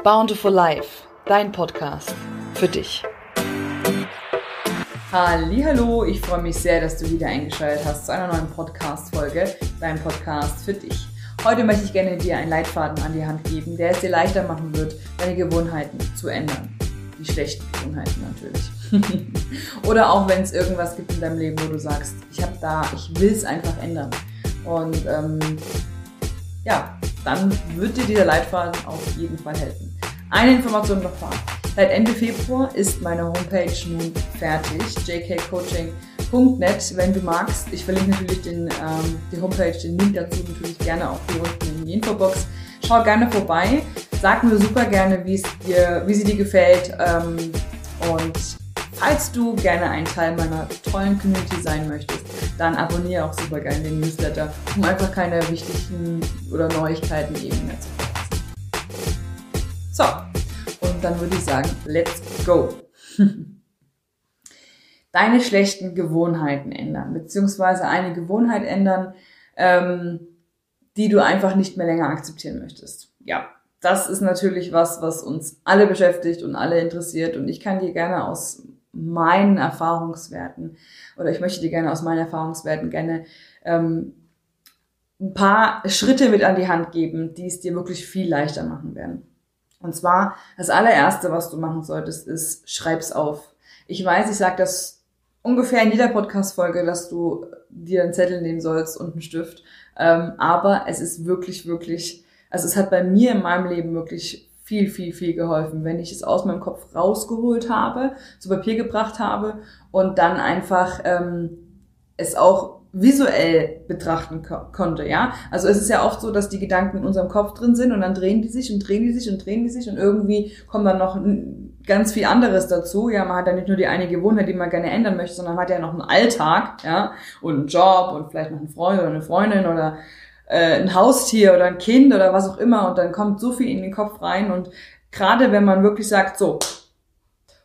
Bountiful Life, dein Podcast für dich. Hallo, ich freue mich sehr, dass du wieder eingeschaltet hast zu einer neuen Podcast-Folge, dein Podcast für dich. Heute möchte ich gerne dir einen Leitfaden an die Hand geben, der es dir leichter machen wird, deine Gewohnheiten zu ändern. Die schlechten Gewohnheiten natürlich. Oder auch wenn es irgendwas gibt in deinem Leben, wo du sagst, ich habe da, ich will es einfach ändern. Und ähm, ja, dann wird dir dieser Leitfaden auf jeden Fall helfen. Eine Information noch vorab. Seit Ende Februar ist meine Homepage nun fertig, jkcoaching.net. Wenn du magst, ich verlinke natürlich den, ähm, die Homepage, den Link dazu natürlich gerne auch hier unten in die Infobox. Schau gerne vorbei, sag mir super gerne, wie es dir, wie sie dir gefällt ähm, und Falls du gerne ein Teil meiner tollen Community sein möchtest, dann abonniere auch super gerne den Newsletter, um einfach keine wichtigen oder Neuigkeiten eben mehr zu verpassen. So, und dann würde ich sagen, let's go. Deine schlechten Gewohnheiten ändern, beziehungsweise eine Gewohnheit ändern, ähm, die du einfach nicht mehr länger akzeptieren möchtest. Ja, das ist natürlich was, was uns alle beschäftigt und alle interessiert. Und ich kann dir gerne aus meinen Erfahrungswerten oder ich möchte dir gerne aus meinen Erfahrungswerten gerne ähm, ein paar Schritte mit an die Hand geben, die es dir wirklich viel leichter machen werden. Und zwar das allererste, was du machen solltest, ist schreib's auf. Ich weiß, ich sage das ungefähr in jeder Podcast-Folge, dass du dir einen Zettel nehmen sollst und einen Stift. Ähm, aber es ist wirklich, wirklich, also es hat bei mir in meinem Leben wirklich viel, viel, viel geholfen, wenn ich es aus meinem Kopf rausgeholt habe, zu Papier gebracht habe und dann einfach ähm, es auch visuell betrachten ko konnte, ja. Also es ist ja oft so, dass die Gedanken in unserem Kopf drin sind und dann drehen die sich und drehen die sich und drehen die sich und irgendwie kommt dann noch ganz viel anderes dazu. Ja, man hat ja nicht nur die eine Gewohnheit, die man gerne ändern möchte, sondern man hat ja noch einen Alltag, ja, und einen Job und vielleicht noch einen Freund oder eine Freundin oder äh, ein Haustier oder ein Kind oder was auch immer und dann kommt so viel in den Kopf rein und gerade wenn man wirklich sagt, so,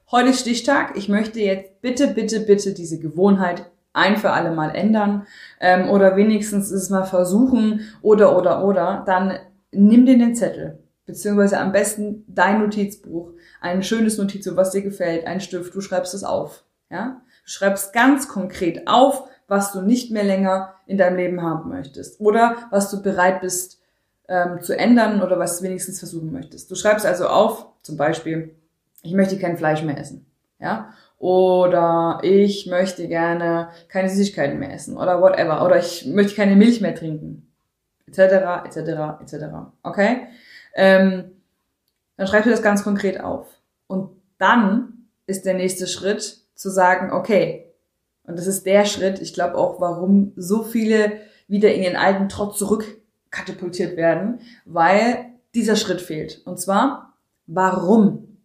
heute ist Stichtag, ich möchte jetzt bitte, bitte, bitte diese Gewohnheit ein für alle Mal ändern ähm, oder wenigstens es mal versuchen oder, oder, oder, dann nimm dir den Zettel, beziehungsweise am besten dein Notizbuch, ein schönes Notiz, was dir gefällt, ein Stift, du schreibst es auf, ja? Du schreibst ganz konkret auf, was du nicht mehr länger in deinem Leben haben möchtest oder was du bereit bist ähm, zu ändern oder was du wenigstens versuchen möchtest. Du schreibst also auf, zum Beispiel, ich möchte kein Fleisch mehr essen, ja, oder ich möchte gerne keine Süßigkeiten mehr essen oder whatever oder ich möchte keine Milch mehr trinken, etc., etc., etc. Okay? Ähm, dann schreibst du das ganz konkret auf und dann ist der nächste Schritt zu sagen, okay, und das ist der Schritt, ich glaube auch, warum so viele wieder in ihren alten Trotz zurückkatapultiert werden, weil dieser Schritt fehlt. Und zwar, warum?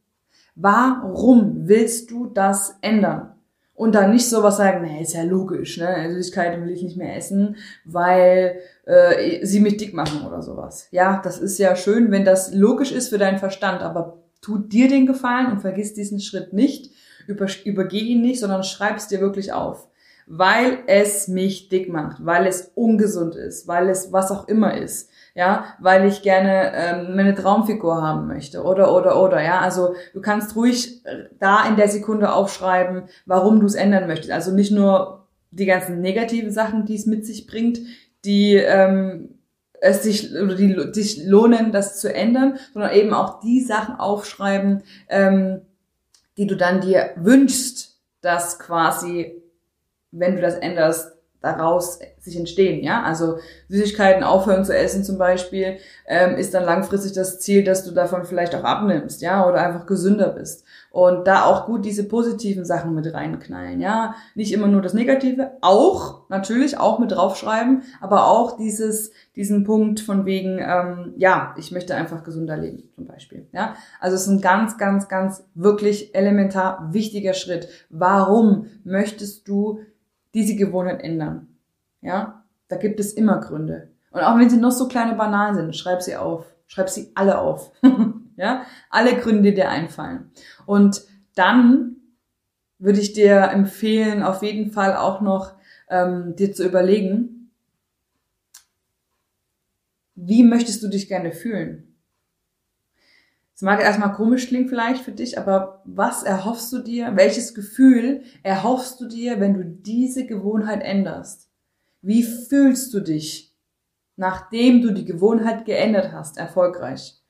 Warum willst du das ändern? Und dann nicht sowas sagen, nee, ist ja logisch, ne? Süßigkeiten will ich nicht mehr essen, weil äh, sie mich dick machen oder sowas. Ja, das ist ja schön, wenn das logisch ist für deinen Verstand, aber tu dir den Gefallen und vergiss diesen Schritt nicht über, übergeh ihn nicht, sondern schreib's dir wirklich auf. Weil es mich dick macht, weil es ungesund ist, weil es was auch immer ist, ja, weil ich gerne ähm, meine Traumfigur haben möchte oder oder oder, ja, also du kannst ruhig äh, da in der Sekunde aufschreiben, warum du es ändern möchtest. Also nicht nur die ganzen negativen Sachen, die es mit sich bringt, die ähm, es sich oder die sich lohnen, das zu ändern, sondern eben auch die Sachen aufschreiben, ähm, die du dann dir wünschst, dass quasi, wenn du das änderst, daraus sich entstehen, ja. Also Süßigkeiten aufhören zu essen zum Beispiel, ähm, ist dann langfristig das Ziel, dass du davon vielleicht auch abnimmst, ja, oder einfach gesünder bist. Und da auch gut diese positiven Sachen mit reinknallen, ja. Nicht immer nur das Negative, auch, natürlich, auch mit draufschreiben, aber auch dieses, diesen Punkt von wegen, ähm, ja, ich möchte einfach gesünder leben, zum Beispiel, ja. Also es ist ein ganz, ganz, ganz wirklich elementar wichtiger Schritt. Warum möchtest du diese Gewohnheit ändern. Ja, da gibt es immer Gründe. Und auch wenn sie noch so kleine Bananen sind, schreib sie auf. Schreib sie alle auf. ja, alle Gründe, die dir einfallen. Und dann würde ich dir empfehlen, auf jeden Fall auch noch ähm, dir zu überlegen, wie möchtest du dich gerne fühlen? Es mag erstmal komisch klingen vielleicht für dich, aber was erhoffst du dir? Welches Gefühl erhoffst du dir, wenn du diese Gewohnheit änderst? Wie fühlst du dich, nachdem du die Gewohnheit geändert hast, erfolgreich?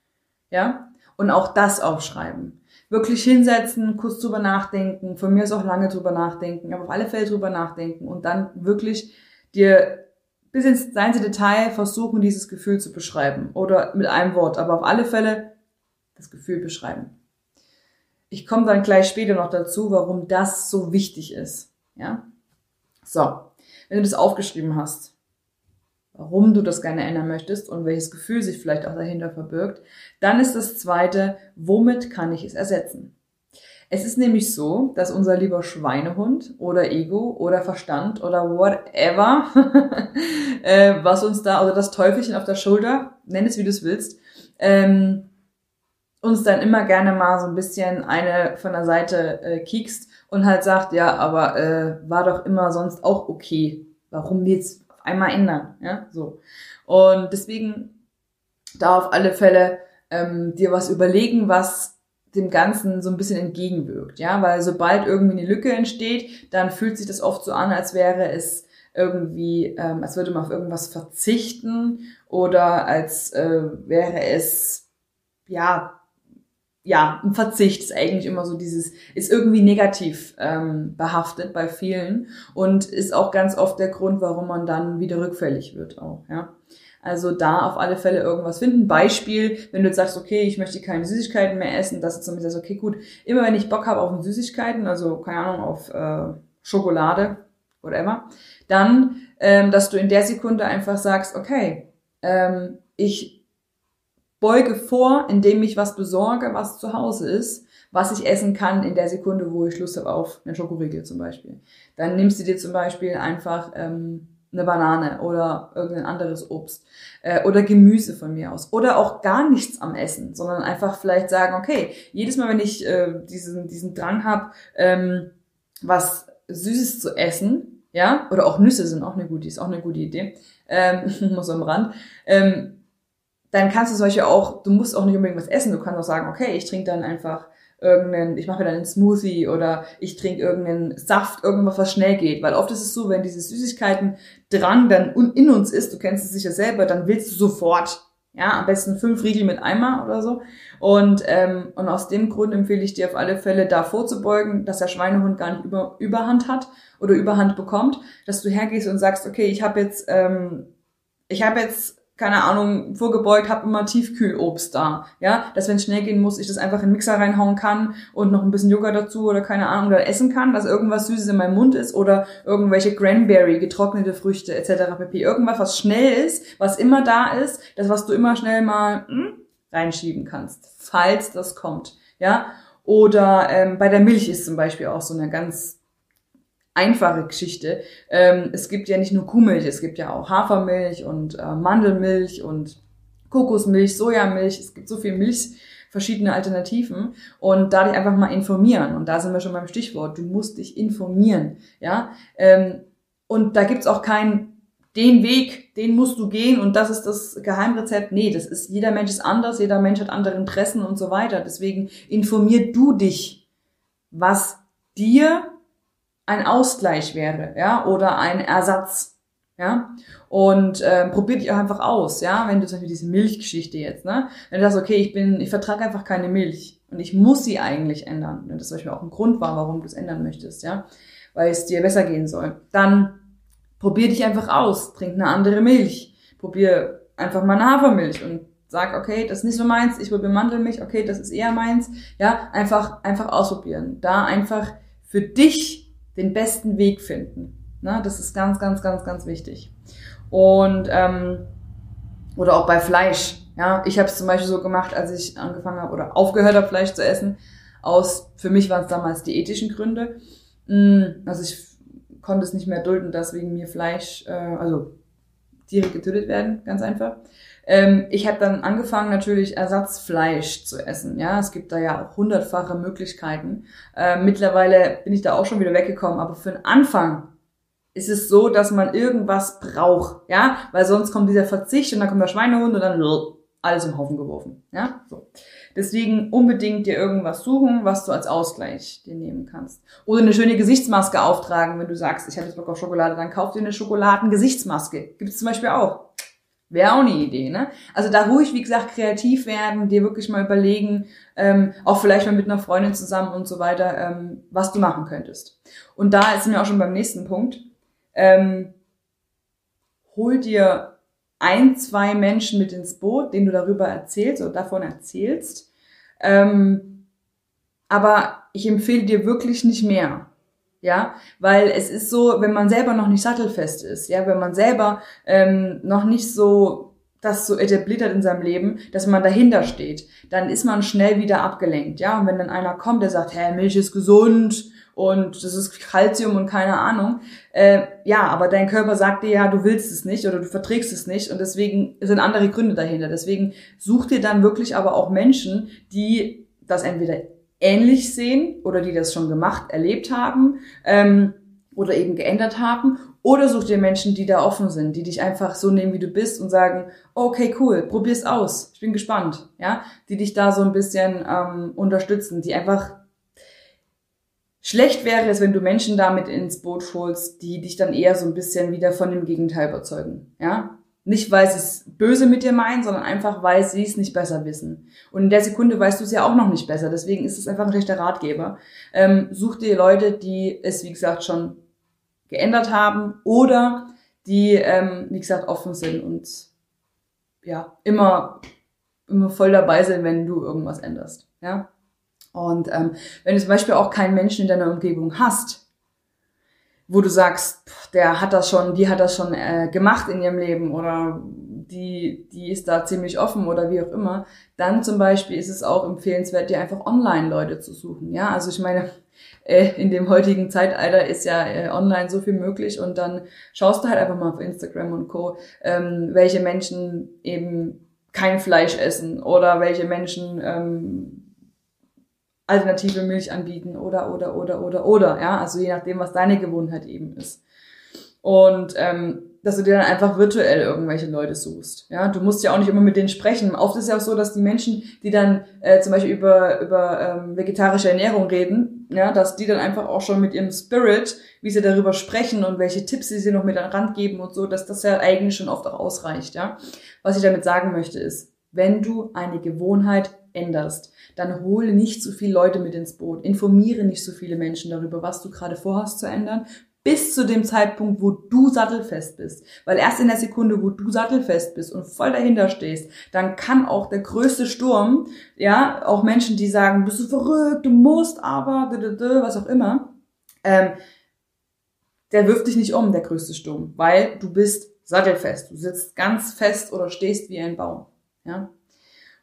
Ja? Und auch das aufschreiben. Wirklich hinsetzen, kurz drüber nachdenken, von mir aus auch lange drüber nachdenken, aber auf alle Fälle drüber nachdenken und dann wirklich dir bis ins kleinste Detail versuchen, dieses Gefühl zu beschreiben. Oder mit einem Wort, aber auf alle Fälle das Gefühl beschreiben. Ich komme dann gleich später noch dazu, warum das so wichtig ist. Ja? So, wenn du das aufgeschrieben hast, warum du das gerne ändern möchtest und welches Gefühl sich vielleicht auch dahinter verbirgt, dann ist das zweite, womit kann ich es ersetzen? Es ist nämlich so, dass unser lieber Schweinehund oder Ego oder Verstand oder whatever, äh, was uns da, oder das Teufelchen auf der Schulter, nenn es wie du es willst, ähm, uns dann immer gerne mal so ein bisschen eine von der Seite äh, kiekst und halt sagt, ja, aber äh, war doch immer sonst auch okay. Warum jetzt auf einmal ändern? Ja, so. Und deswegen da auf alle Fälle ähm, dir was überlegen, was dem Ganzen so ein bisschen entgegenwirkt, ja, weil sobald irgendwie eine Lücke entsteht, dann fühlt sich das oft so an, als wäre es irgendwie, ähm, als würde man auf irgendwas verzichten oder als äh, wäre es ja ja, ein Verzicht ist eigentlich immer so dieses, ist irgendwie negativ ähm, behaftet bei vielen und ist auch ganz oft der Grund, warum man dann wieder rückfällig wird auch, ja. Also da auf alle Fälle irgendwas finden. Beispiel, wenn du jetzt sagst, okay, ich möchte keine Süßigkeiten mehr essen, dass du zumindest sagst, okay, gut, immer wenn ich Bock habe auf Süßigkeiten, also keine Ahnung, auf äh, Schokolade, whatever, dann, ähm, dass du in der Sekunde einfach sagst, okay, ähm, ich beuge vor, indem ich was besorge, was zu Hause ist, was ich essen kann in der Sekunde, wo ich Lust habe auf eine Schokoriegel zum Beispiel. Dann nimmst du dir zum Beispiel einfach ähm, eine Banane oder irgendein anderes Obst äh, oder Gemüse von mir aus oder auch gar nichts am Essen, sondern einfach vielleicht sagen, okay, jedes Mal, wenn ich äh, diesen, diesen Drang habe, ähm, was Süßes zu essen, ja, oder auch Nüsse sind auch eine gute, ist auch eine gute Idee, ähm, muss am Rand, ähm, dann kannst du solche auch, du musst auch nicht unbedingt was essen, du kannst auch sagen, okay, ich trinke dann einfach irgendeinen, ich mache mir dann einen Smoothie oder ich trinke irgendeinen Saft, irgendwas, was schnell geht. Weil oft ist es so, wenn diese Süßigkeiten dran dann in uns ist, du kennst es sicher selber, dann willst du sofort. Ja, am besten fünf Riegel mit Eimer oder so. Und, ähm, und aus dem Grund empfehle ich dir auf alle Fälle da vorzubeugen, dass der Schweinehund gar nicht über, Überhand hat oder Überhand bekommt, dass du hergehst und sagst, okay, ich habe jetzt, ähm, ich habe jetzt keine Ahnung, vorgebeugt, habe immer Tiefkühlobst da. Ja, dass wenn es schnell gehen muss, ich das einfach in den Mixer reinhauen kann und noch ein bisschen Joghurt dazu oder keine Ahnung, oder essen kann, dass irgendwas Süßes in meinem Mund ist oder irgendwelche Cranberry, getrocknete Früchte etc. pp. Irgendwas, was schnell ist, was immer da ist, das, was du immer schnell mal hm, reinschieben kannst, falls das kommt. Ja, oder ähm, bei der Milch ist zum Beispiel auch so eine ganz einfache Geschichte. Ähm, es gibt ja nicht nur Kuhmilch, es gibt ja auch Hafermilch und äh, Mandelmilch und Kokosmilch, Sojamilch. Es gibt so viel Milch, verschiedene Alternativen und da dich einfach mal informieren. Und da sind wir schon beim Stichwort. Du musst dich informieren, ja. Ähm, und da gibt's auch keinen den Weg, den musst du gehen und das ist das Geheimrezept. Nee, das ist, jeder Mensch ist anders, jeder Mensch hat andere Interessen und so weiter. Deswegen informier du dich, was dir ein Ausgleich wäre, ja, oder ein Ersatz, ja. Und äh, probier dich auch einfach aus, ja, wenn du zum Beispiel diese Milchgeschichte jetzt, ne, wenn du sagst, okay, ich bin, ich vertrage einfach keine Milch und ich muss sie eigentlich ändern, wenn das zum Beispiel auch ein Grund war, warum du es ändern möchtest, ja, weil es dir besser gehen soll, dann probier dich einfach aus, trink eine andere Milch, probier einfach mal eine Hafermilch und sag, okay, das ist nicht so meins, ich probiere Mandelmilch, okay, das ist eher meins, ja, einfach, einfach ausprobieren, da einfach für dich den besten Weg finden. Ne? Das ist ganz, ganz, ganz, ganz wichtig. Und ähm, oder auch bei Fleisch. Ja, ich habe es zum Beispiel so gemacht, als ich angefangen habe oder aufgehört habe, Fleisch zu essen. Aus, für mich waren es damals die ethischen Gründe. Mm, also ich konnte es nicht mehr dulden, dass wegen mir Fleisch, äh, also Tiere getötet werden, ganz einfach. Ähm, ich habe dann angefangen, natürlich Ersatzfleisch zu essen. Ja, es gibt da ja auch hundertfache Möglichkeiten. Ähm, mittlerweile bin ich da auch schon wieder weggekommen, aber für den Anfang ist es so, dass man irgendwas braucht, ja, weil sonst kommt dieser Verzicht und dann kommt der Schweinehund und dann alles im Haufen geworfen. Ja, so. Deswegen unbedingt dir irgendwas suchen, was du als Ausgleich dir nehmen kannst. Oder eine schöne Gesichtsmaske auftragen, wenn du sagst, ich habe jetzt Bock auf Schokolade, dann kauf dir eine Schokoladengesichtsmaske. Gibt es zum Beispiel auch. Wäre auch eine Idee, ne? Also da ruhig, wie gesagt, kreativ werden, dir wirklich mal überlegen, ähm, auch vielleicht mal mit einer Freundin zusammen und so weiter, ähm, was du machen könntest. Und da sind wir auch schon beim nächsten Punkt. Ähm, hol dir ein, zwei Menschen mit ins Boot, denen du darüber erzählst oder davon erzählst. Ähm, aber ich empfehle dir wirklich nicht mehr. Ja, weil es ist so, wenn man selber noch nicht sattelfest ist, ja, wenn man selber ähm, noch nicht so das so etabliert hat in seinem Leben, dass man dahinter steht, dann ist man schnell wieder abgelenkt, ja. Und wenn dann einer kommt, der sagt, hey, Milch ist gesund und das ist Kalzium und keine Ahnung, äh, ja, aber dein Körper sagt dir ja, du willst es nicht oder du verträgst es nicht und deswegen sind andere Gründe dahinter. Deswegen such dir dann wirklich aber auch Menschen, die das entweder ähnlich sehen oder die das schon gemacht, erlebt haben ähm, oder eben geändert haben. Oder such dir Menschen, die da offen sind, die dich einfach so nehmen, wie du bist und sagen, okay, cool, probier's aus, ich bin gespannt, ja, die dich da so ein bisschen ähm, unterstützen, die einfach schlecht wäre es, wenn du Menschen damit ins Boot holst, die dich dann eher so ein bisschen wieder von dem Gegenteil überzeugen, ja, nicht, weil sie es böse mit dir meinen, sondern einfach, weil sie es nicht besser wissen. Und in der Sekunde weißt du es ja auch noch nicht besser. Deswegen ist es einfach ein schlechter Ratgeber. Ähm, such dir Leute, die es, wie gesagt, schon geändert haben oder die, ähm, wie gesagt, offen sind und ja, immer, immer voll dabei sind, wenn du irgendwas änderst. Ja. Und ähm, wenn du zum Beispiel auch keinen Menschen in deiner Umgebung hast, wo du sagst, der hat das schon, die hat das schon äh, gemacht in ihrem Leben oder die, die ist da ziemlich offen oder wie auch immer, dann zum Beispiel ist es auch empfehlenswert, dir einfach online Leute zu suchen. Ja, also ich meine, äh, in dem heutigen Zeitalter ist ja äh, online so viel möglich und dann schaust du halt einfach mal auf Instagram und Co., ähm, welche Menschen eben kein Fleisch essen oder welche Menschen ähm, alternative Milch anbieten oder, oder, oder, oder, oder, ja, also je nachdem, was deine Gewohnheit eben ist. Und ähm, dass du dir dann einfach virtuell irgendwelche Leute suchst. Ja, du musst ja auch nicht immer mit denen sprechen. Oft ist ja auch so, dass die Menschen, die dann äh, zum Beispiel über über ähm, vegetarische Ernährung reden, ja, dass die dann einfach auch schon mit ihrem Spirit, wie sie darüber sprechen und welche Tipps sie sie noch mit an den Rand geben und so, dass das ja eigentlich schon oft auch ausreicht. Ja, was ich damit sagen möchte ist, wenn du eine Gewohnheit änderst, dann hole nicht so viele Leute mit ins Boot. Informiere nicht so viele Menschen darüber, was du gerade vorhast zu ändern, bis zu dem Zeitpunkt, wo du sattelfest bist. Weil erst in der Sekunde, wo du sattelfest bist und voll dahinter stehst, dann kann auch der größte Sturm, ja, auch Menschen, die sagen, bist du verrückt, du musst aber, was auch immer, ähm, der wirft dich nicht um, der größte Sturm, weil du bist sattelfest. Du sitzt ganz fest oder stehst wie ein Baum. Ja.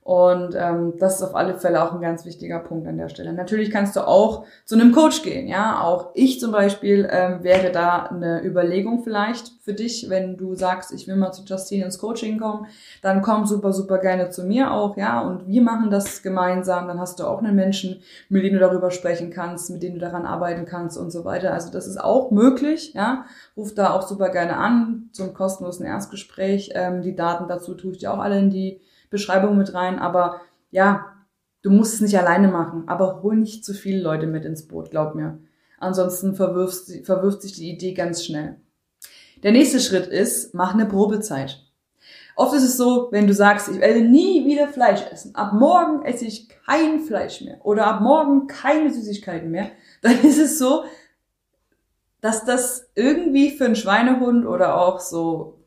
Und ähm, das ist auf alle Fälle auch ein ganz wichtiger Punkt an der Stelle. Natürlich kannst du auch zu einem Coach gehen, ja. Auch ich zum Beispiel ähm, wäre da eine Überlegung vielleicht für dich, wenn du sagst, ich will mal zu Justine ins Coaching kommen, dann komm super, super gerne zu mir auch, ja. Und wir machen das gemeinsam. Dann hast du auch einen Menschen, mit dem du darüber sprechen kannst, mit dem du daran arbeiten kannst und so weiter. Also das ist auch möglich, ja. Ruf da auch super gerne an zum kostenlosen Erstgespräch. Ähm, die Daten dazu tue ich dir auch alle in die Beschreibung mit rein. Aber ja, du musst es nicht alleine machen, aber hol nicht zu viele Leute mit ins Boot, glaub mir. Ansonsten verwirft, verwirft sich die Idee ganz schnell. Der nächste Schritt ist, mach eine Probezeit. Oft ist es so, wenn du sagst, ich werde nie wieder Fleisch essen, ab morgen esse ich kein Fleisch mehr oder ab morgen keine Süßigkeiten mehr, dann ist es so, dass das irgendwie für einen Schweinehund oder auch so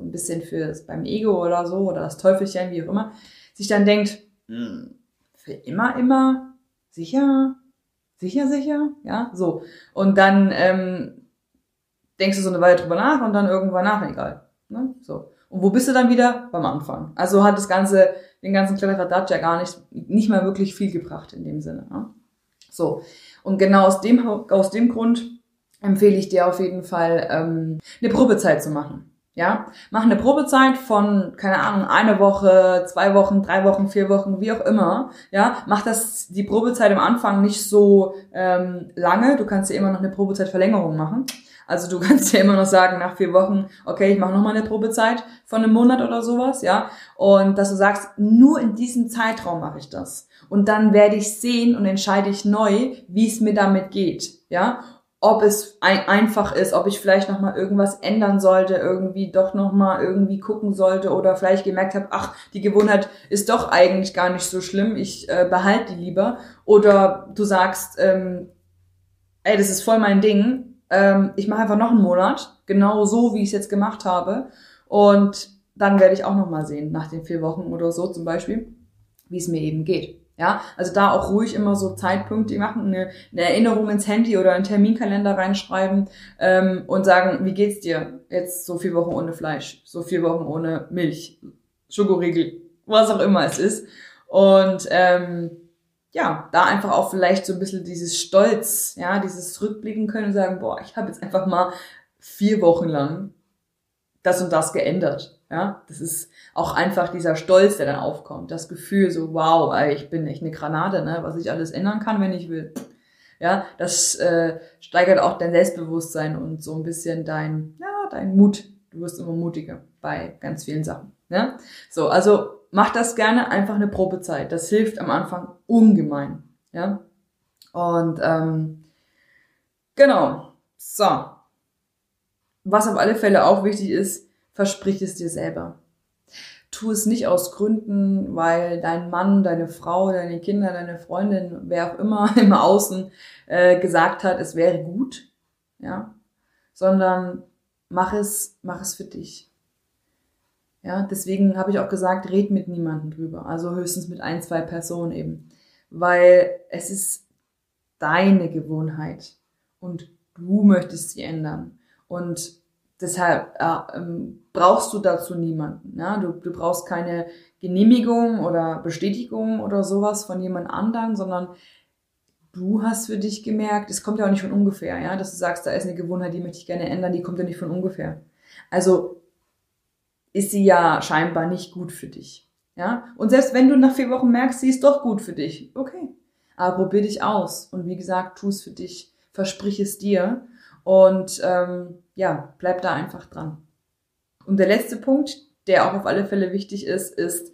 ein bisschen fürs beim Ego oder so oder das Teufelchen, wie auch immer, sich dann denkt, hm, für immer, immer, sicher, sicher, sicher, ja, so. Und dann ähm, denkst du so eine Weile drüber nach und dann irgendwann nach, egal. Ne? So. Und wo bist du dann wieder? Beim Anfang. Also hat das Ganze, den ganzen Kladderadatsch ja gar nicht, nicht mal wirklich viel gebracht in dem Sinne. Ne? So. Und genau aus dem, aus dem Grund empfehle ich dir auf jeden Fall, ähm, eine Probezeit zu machen. Ja, mach eine Probezeit von, keine Ahnung, eine Woche, zwei Wochen, drei Wochen, vier Wochen, wie auch immer. Ja, mach das, die Probezeit am Anfang nicht so ähm, lange. Du kannst ja immer noch eine Probezeitverlängerung machen. Also du kannst ja immer noch sagen, nach vier Wochen, okay, ich mache nochmal eine Probezeit von einem Monat oder sowas, ja. Und dass du sagst, nur in diesem Zeitraum mache ich das. Und dann werde ich sehen und entscheide ich neu, wie es mir damit geht, ja ob es ein, einfach ist, ob ich vielleicht noch mal irgendwas ändern sollte, irgendwie doch noch mal irgendwie gucken sollte oder vielleicht gemerkt habe, ach, die Gewohnheit ist doch eigentlich gar nicht so schlimm, ich äh, behalte die lieber. Oder du sagst, ähm, ey, das ist voll mein Ding, ähm, ich mache einfach noch einen Monat, genau so, wie ich es jetzt gemacht habe. Und dann werde ich auch noch mal sehen, nach den vier Wochen oder so zum Beispiel, wie es mir eben geht. Ja, also da auch ruhig immer so Zeitpunkte machen, eine, eine Erinnerung ins Handy oder einen Terminkalender reinschreiben ähm, und sagen, wie geht's dir? Jetzt so vier Wochen ohne Fleisch, so vier Wochen ohne Milch, Schokoriegel, was auch immer es ist. Und ähm, ja, da einfach auch vielleicht so ein bisschen dieses Stolz, ja, dieses Rückblicken können und sagen, boah, ich habe jetzt einfach mal vier Wochen lang das und das geändert. Ja, das ist auch einfach dieser Stolz, der dann aufkommt. Das Gefühl so, wow, ich bin echt eine Granate, ne, was ich alles ändern kann, wenn ich will. Ja, das äh, steigert auch dein Selbstbewusstsein und so ein bisschen dein, ja, dein Mut. Du wirst immer mutiger bei ganz vielen Sachen. Ja? So, also mach das gerne einfach eine Probezeit. Das hilft am Anfang ungemein. Ja. Und ähm, genau. So. Was auf alle Fälle auch wichtig ist, versprich es dir selber. Tu es nicht aus Gründen, weil dein Mann, deine Frau, deine Kinder, deine Freundin, wer auch immer im Außen äh, gesagt hat, es wäre gut, ja, sondern mach es, mach es für dich. Ja, deswegen habe ich auch gesagt, red mit niemandem drüber, also höchstens mit ein, zwei Personen eben, weil es ist deine Gewohnheit und du möchtest sie ändern und Deshalb äh, ähm, brauchst du dazu niemanden. Ja? Du, du brauchst keine Genehmigung oder Bestätigung oder sowas von jemand anderen, sondern du hast für dich gemerkt, es kommt ja auch nicht von ungefähr, ja, dass du sagst, da ist eine Gewohnheit, die möchte ich gerne ändern, die kommt ja nicht von ungefähr. Also ist sie ja scheinbar nicht gut für dich. Ja? Und selbst wenn du nach vier Wochen merkst, sie ist doch gut für dich, okay. Aber probier dich aus. Und wie gesagt, tu es für dich, versprich es dir. Und ähm, ja, bleib da einfach dran. Und der letzte Punkt, der auch auf alle Fälle wichtig ist, ist,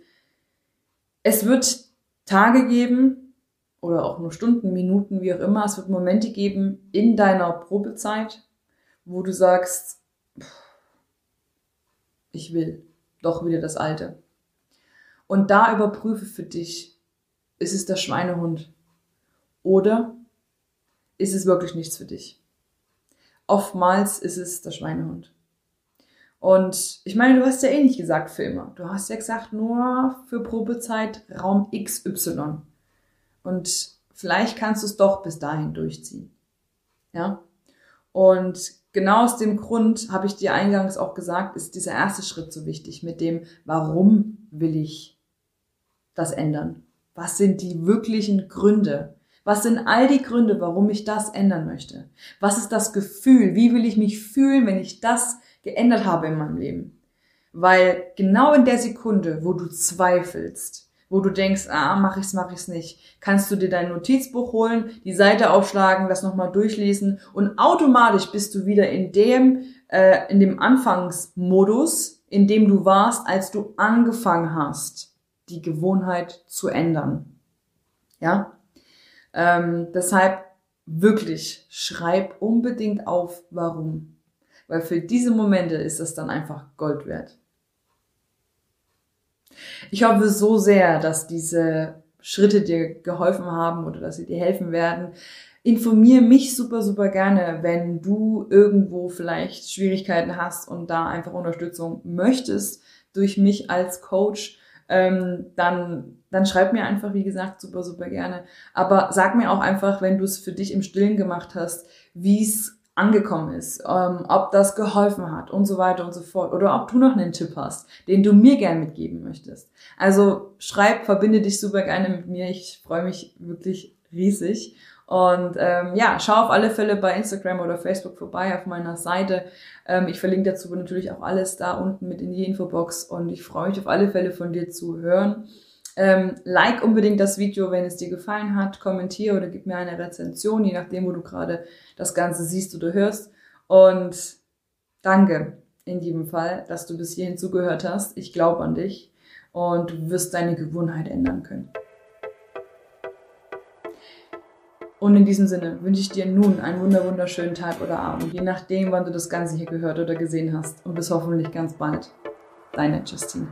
es wird Tage geben oder auch nur Stunden, Minuten, wie auch immer, es wird Momente geben in deiner Probezeit, wo du sagst, ich will doch wieder das Alte. Und da überprüfe für dich, ist es der Schweinehund oder ist es wirklich nichts für dich? Oftmals ist es der Schweinehund. Und ich meine, du hast ja eh nicht gesagt für immer. Du hast ja gesagt nur für Probezeit Raum XY. Und vielleicht kannst du es doch bis dahin durchziehen. Ja? Und genau aus dem Grund habe ich dir eingangs auch gesagt, ist dieser erste Schritt so wichtig mit dem, warum will ich das ändern? Was sind die wirklichen Gründe? Was sind all die Gründe, warum ich das ändern möchte? Was ist das Gefühl? Wie will ich mich fühlen, wenn ich das geändert habe in meinem Leben? Weil genau in der Sekunde, wo du zweifelst, wo du denkst, ah, mach ich's, mach ich's nicht, kannst du dir dein Notizbuch holen, die Seite aufschlagen, das nochmal durchlesen und automatisch bist du wieder in dem, äh, in dem Anfangsmodus, in dem du warst, als du angefangen hast, die Gewohnheit zu ändern. Ja? Ähm, deshalb wirklich, schreib unbedingt auf, warum. Weil für diese Momente ist es dann einfach Gold wert. Ich hoffe so sehr, dass diese Schritte dir geholfen haben oder dass sie dir helfen werden. Informiere mich super, super gerne, wenn du irgendwo vielleicht Schwierigkeiten hast und da einfach Unterstützung möchtest durch mich als Coach ähm, dann, dann schreib mir einfach, wie gesagt, super, super gerne. Aber sag mir auch einfach, wenn du es für dich im Stillen gemacht hast, wie es angekommen ist, ähm, ob das geholfen hat und so weiter und so fort. Oder ob du noch einen Tipp hast, den du mir gern mitgeben möchtest. Also schreib, verbinde dich super gerne mit mir. Ich freue mich wirklich riesig. Und ähm, ja, schau auf alle Fälle bei Instagram oder Facebook vorbei auf meiner Seite. Ähm, ich verlinke dazu natürlich auch alles da unten mit in die Infobox und ich freue mich auf alle Fälle von dir zu hören. Ähm, like unbedingt das Video, wenn es dir gefallen hat, kommentiere oder gib mir eine Rezension, je nachdem, wo du gerade das Ganze siehst oder hörst. Und danke in jedem Fall, dass du bis hierhin zugehört hast. Ich glaube an dich und du wirst deine Gewohnheit ändern können. Und in diesem Sinne wünsche ich dir nun einen wunderschönen Tag oder Abend, je nachdem, wann du das Ganze hier gehört oder gesehen hast. Und bis hoffentlich ganz bald. Deine Justine.